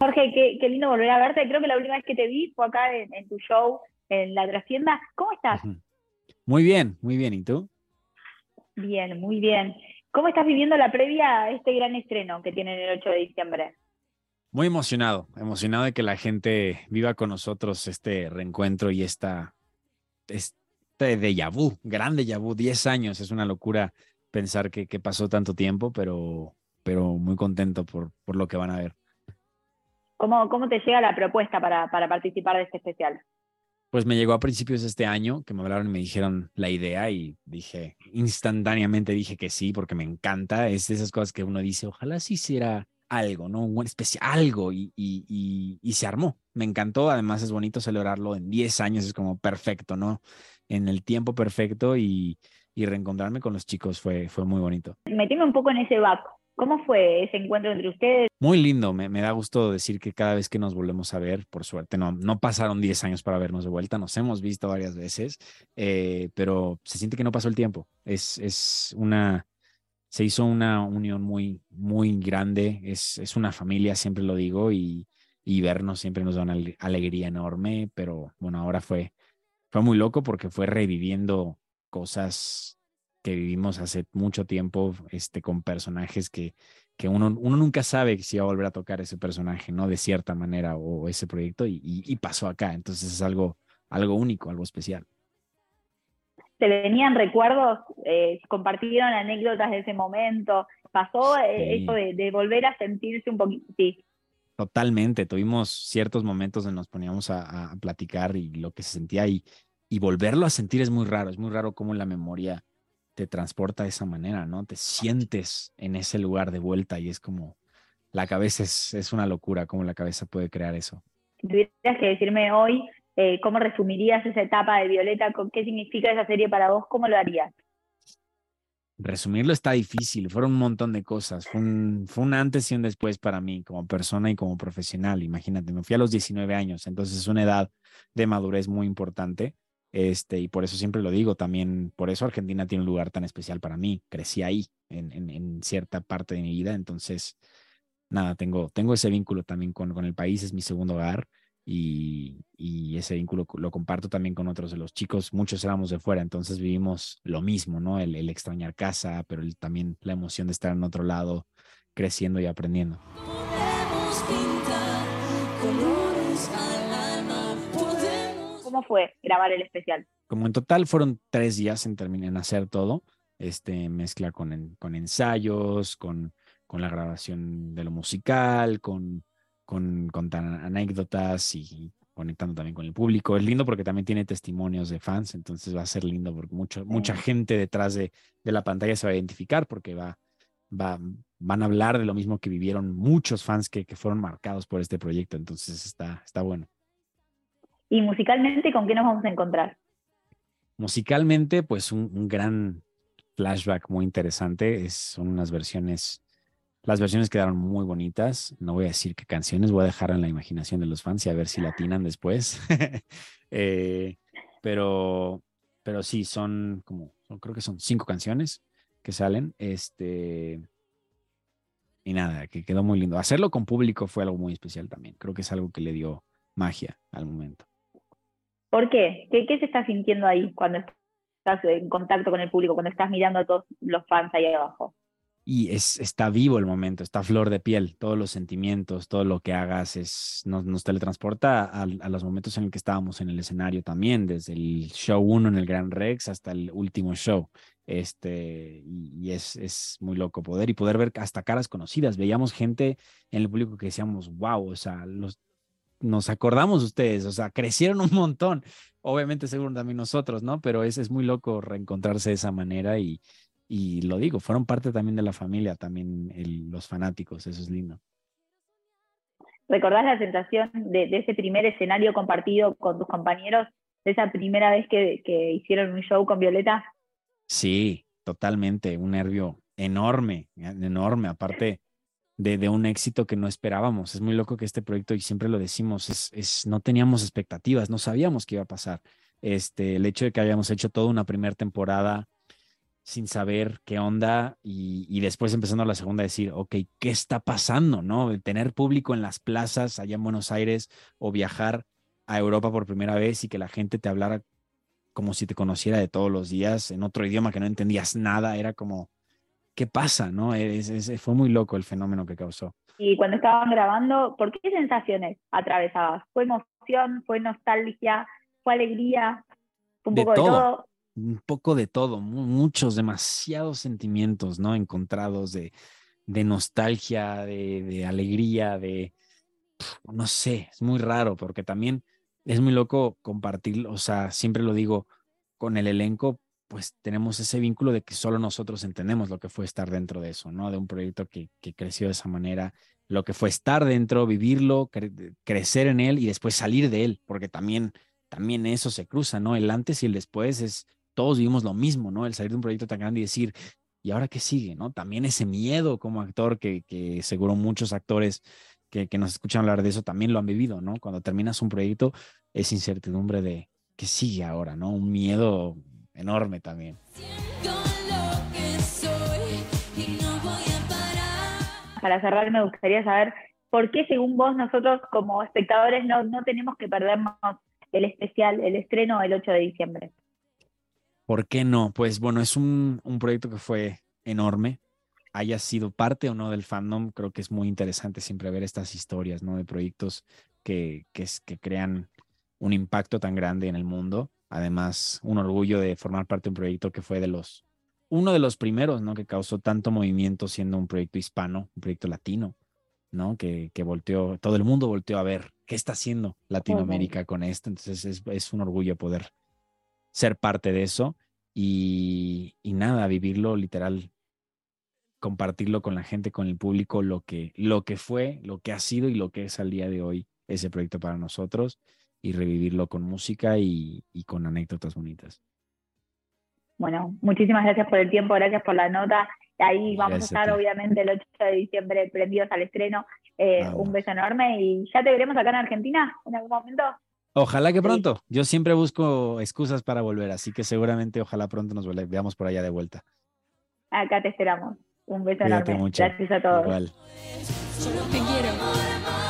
Jorge, qué, lindo volver a verte. Creo que la última vez que te vi fue acá en, tu show en La Trascienda. ¿Cómo estás? Muy bien, muy bien. ¿Y tú? Bien, muy bien. ¿Cómo estás viviendo la previa a este gran estreno que tienen el 8 de diciembre? Muy emocionado, emocionado de que la gente viva con nosotros este reencuentro y esta, este déjà vu, grande déjà vu, 10 años, es una locura pensar que, pasó tanto tiempo, pero, pero muy contento por, por lo que van a ver. ¿Cómo, ¿Cómo te llega la propuesta para, para participar de este especial? Pues me llegó a principios de este año que me hablaron y me dijeron la idea y dije, instantáneamente dije que sí porque me encanta. Es de esas cosas que uno dice, ojalá sí hiciera algo, ¿no? Un especial, algo y, y, y, se armó. Me encantó. Además es bonito celebrarlo en 10 años, es como perfecto, ¿no? En el tiempo perfecto y, y reencontrarme con los chicos fue, fue muy bonito. Metime un poco en ese vaco. ¿Cómo fue ese encuentro entre ustedes? Muy lindo, me, da gusto decir que cada vez que nos volvemos a ver, por suerte, no, no pasaron 10 años para vernos de vuelta, nos hemos visto varias veces, eh, pero se siente que no pasó el tiempo. Es, es una, se hizo una unión muy, muy grande, es, es una familia, siempre lo digo, y, y vernos siempre nos da una alegría enorme, pero bueno, ahora fue, fue muy loco porque fue reviviendo cosas que vivimos hace mucho tiempo este, con personajes que, que uno, uno nunca sabe si va a volver a tocar ese personaje, ¿no? De cierta manera o ese proyecto y, y, pasó acá. Entonces es algo, algo único, algo especial. ¿Se venían recuerdos? Eh, ¿Compartieron anécdotas de ese momento? ¿Pasó eh, eso de, volver a sentirse un poquito? Sí. Totalmente. Tuvimos ciertos momentos donde nos poníamos a, a, platicar y lo que se sentía y, y volverlo a sentir es muy raro. Es muy raro cómo la memoria te transporta de esa manera, ¿no? Te sientes en ese lugar de vuelta y es como, la cabeza es, es una locura, cómo la cabeza puede crear eso. Si tuvieras que decirme hoy, eh, ¿cómo resumirías esa etapa de Violeta? ¿Qué significa esa serie para vos? ¿Cómo lo harías? Resumirlo está difícil, fueron un montón de cosas, fue un, fue un antes y un después para mí como persona y como profesional, imagínate, me fui a los 19 años, entonces es una edad de madurez muy importante este, y por eso siempre lo digo, también por eso Argentina tiene un lugar tan especial para mí. Crecí ahí en, cierta parte de mi vida, entonces, nada, tengo, tengo ese vínculo también con, el país, es mi segundo hogar y, ese vínculo lo comparto también con otros de los chicos. Muchos éramos de fuera, entonces vivimos lo mismo, ¿no? El extrañar casa, pero también la emoción de estar en otro lado, creciendo y aprendiendo. ¿Cómo fue grabar el especial? Como en total fueron tres días en, en hacer todo, este, mezcla con, con ensayos, con, con la grabación de lo musical, con, con contar anécdotas y conectando también con el público. Es lindo porque también tiene testimonios de fans, entonces va a ser lindo porque mucho, mucha gente detrás de, de, la pantalla se va a identificar porque va, va, van a hablar de lo mismo que vivieron muchos fans que, que fueron marcados por este proyecto, entonces está, está bueno. Y musicalmente, ¿con qué nos vamos a encontrar? Musicalmente, pues un, gran flashback muy interesante. Es, son unas versiones, las versiones quedaron muy bonitas. No voy a decir qué canciones, voy a dejar en la imaginación de los fans y a ver si latinan después. Eh, pero, pero sí, son como, creo que son cinco canciones que salen. Este, y nada, que quedó muy lindo. Hacerlo con público fue algo muy especial también. Creo que es algo que le dio magia al momento. ¿Por qué? qué? se está sintiendo ahí cuando estás en contacto con el público, cuando estás mirando a todos los fans ahí abajo? Y es, está vivo el momento, está flor de piel, todos los sentimientos, todo lo que hagas es, nos, nos teletransporta a, los momentos en el que estábamos en el escenario también, desde el show 1 en el Gran Rex hasta el último show. Este, y, es, es muy loco poder y poder ver hasta caras conocidas. Veíamos gente en el público que decíamos, wow, o sea, los, nos acordamos de ustedes, o sea, crecieron un montón. Obviamente, seguro también nosotros, ¿no? Pero es, es muy loco reencontrarse de esa manera y, y lo digo, fueron parte también de la familia, también los fanáticos, eso es lindo. ¿Recordás la sensación de, ese primer escenario compartido con tus compañeros, de esa primera vez que, que hicieron un show con Violeta? Sí, totalmente, un nervio enorme, enorme. Aparte, de, un éxito que no esperábamos. Es muy loco que este proyecto, y siempre lo decimos, es, es, no teníamos expectativas, no sabíamos qué iba a pasar. Este, el hecho de que habíamos hecho toda una primera temporada sin saber qué onda y, después empezando la segunda decir, ok, ¿qué está pasando? ¿No? Tener público en las plazas allá en Buenos Aires o viajar a Europa por primera vez y que la gente te hablara como si te conociera de todos los días en otro idioma que no entendías nada, era como, ¿qué pasa? ¿No? fue muy loco el fenómeno que causó. Y cuando estaban grabando, ¿por qué sensaciones atravesabas? ¿Fue emoción? ¿Fue nostalgia? ¿Fue alegría? ¿Un poco de todo? Un poco de todo, muchos, demasiados sentimientos, ¿no? Encontrados de, de nostalgia, de, de, alegría, de, no sé, es muy raro porque también es muy loco compartir, o sea, siempre lo digo con el elenco, pues tenemos ese vínculo de que solo nosotros entendemos lo que fue estar dentro de eso, ¿no? De un proyecto que, que creció de esa manera, lo que fue estar dentro, vivirlo, crecer en él y después salir de él, porque también, también eso se cruza, ¿no? El antes y el después es, todos vivimos lo mismo, ¿no? El salir de un proyecto tan grande y decir, ¿y ahora qué sigue, no? También ese miedo como actor que, que seguro muchos actores que, que nos escuchan hablar de eso también lo han vivido, ¿no? Cuando terminas un proyecto es incertidumbre de qué sigue ahora, ¿no? Un miedo enorme también. Para cerrar, me gustaría saber por qué, según vos, nosotros como espectadores no, no tenemos que perdernos el especial, el estreno el 8 de diciembre. ¿Por qué no? Pues bueno, es un, un proyecto que fue enorme. Haya sido parte o no del fandom, creo que es muy interesante siempre ver estas historias, ¿no? De proyectos que, que, que crean un impacto tan grande en el mundo además un orgullo de formar parte de un proyecto que fue de los, uno de los primeros, ¿no? Que causó tanto movimiento siendo un proyecto hispano, un proyecto latino, ¿no? Que, que volteó, todo el mundo volteó a ver qué está haciendo Latinoamérica con esto. Entonces es, es, un orgullo poder ser parte de eso y, y nada, vivirlo literal, compartirlo con la gente, con el público, lo que, lo que fue, lo que ha sido y lo que es al día de hoy ese proyecto para nosotros y revivirlo con música y, con anécdotas bonitas. Bueno, muchísimas gracias por el tiempo, gracias por la nota. Ahí vamos a estar, obviamente, el 8 de diciembre prendidos al estreno. Eh, un beso enorme y ya te veremos acá en Argentina en algún momento. Ojalá que pronto. Yo siempre busco excusas para volver, así que seguramente ojalá pronto nos veamos por allá de vuelta. Acá te esperamos. Un beso enorme. Gracias a todos. Igual. quiero.